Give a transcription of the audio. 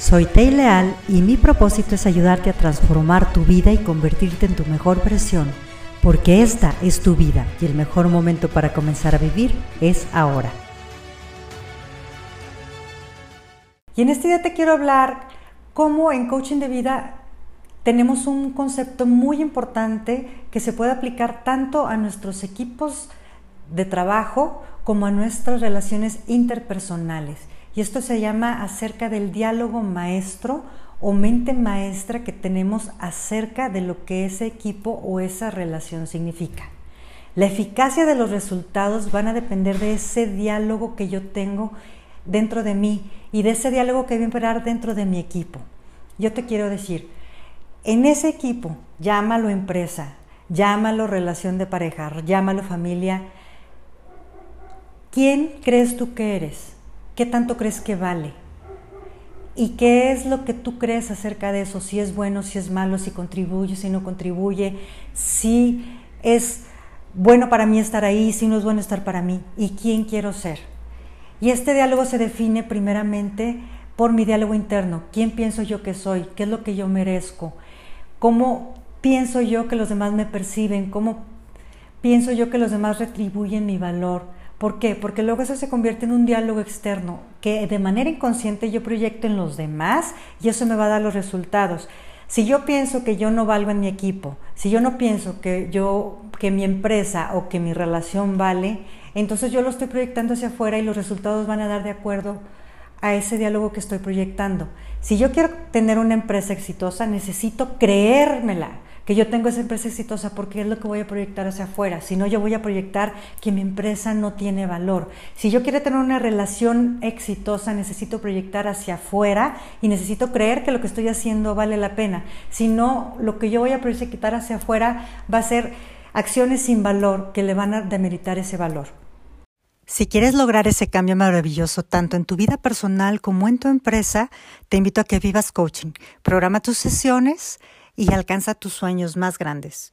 Soy Tei Leal y mi propósito es ayudarte a transformar tu vida y convertirte en tu mejor versión, porque esta es tu vida y el mejor momento para comenzar a vivir es ahora. Y en este día te quiero hablar cómo en coaching de vida tenemos un concepto muy importante que se puede aplicar tanto a nuestros equipos de trabajo como a nuestras relaciones interpersonales. Y esto se llama acerca del diálogo maestro o mente maestra que tenemos acerca de lo que ese equipo o esa relación significa. La eficacia de los resultados van a depender de ese diálogo que yo tengo dentro de mí y de ese diálogo que voy a imperar dentro de mi equipo. Yo te quiero decir, en ese equipo, llámalo empresa, llámalo relación de pareja, llámalo familia, ¿quién crees tú que eres? ¿Qué tanto crees que vale? ¿Y qué es lo que tú crees acerca de eso? Si es bueno, si es malo, si contribuye, si no contribuye, si es bueno para mí estar ahí, si no es bueno estar para mí, y quién quiero ser. Y este diálogo se define primeramente por mi diálogo interno. ¿Quién pienso yo que soy? ¿Qué es lo que yo merezco? ¿Cómo pienso yo que los demás me perciben? ¿Cómo pienso yo que los demás retribuyen mi valor? ¿Por qué? Porque luego eso se convierte en un diálogo externo que de manera inconsciente yo proyecto en los demás y eso me va a dar los resultados. Si yo pienso que yo no valgo en mi equipo, si yo no pienso que yo que mi empresa o que mi relación vale, entonces yo lo estoy proyectando hacia afuera y los resultados van a dar de acuerdo a ese diálogo que estoy proyectando. Si yo quiero tener una empresa exitosa, necesito creérmela, que yo tengo esa empresa exitosa porque es lo que voy a proyectar hacia afuera. Si no, yo voy a proyectar que mi empresa no tiene valor. Si yo quiero tener una relación exitosa, necesito proyectar hacia afuera y necesito creer que lo que estoy haciendo vale la pena. Si no, lo que yo voy a proyectar hacia afuera va a ser acciones sin valor que le van a demeritar ese valor. Si quieres lograr ese cambio maravilloso tanto en tu vida personal como en tu empresa, te invito a que vivas coaching. Programa tus sesiones y alcanza tus sueños más grandes.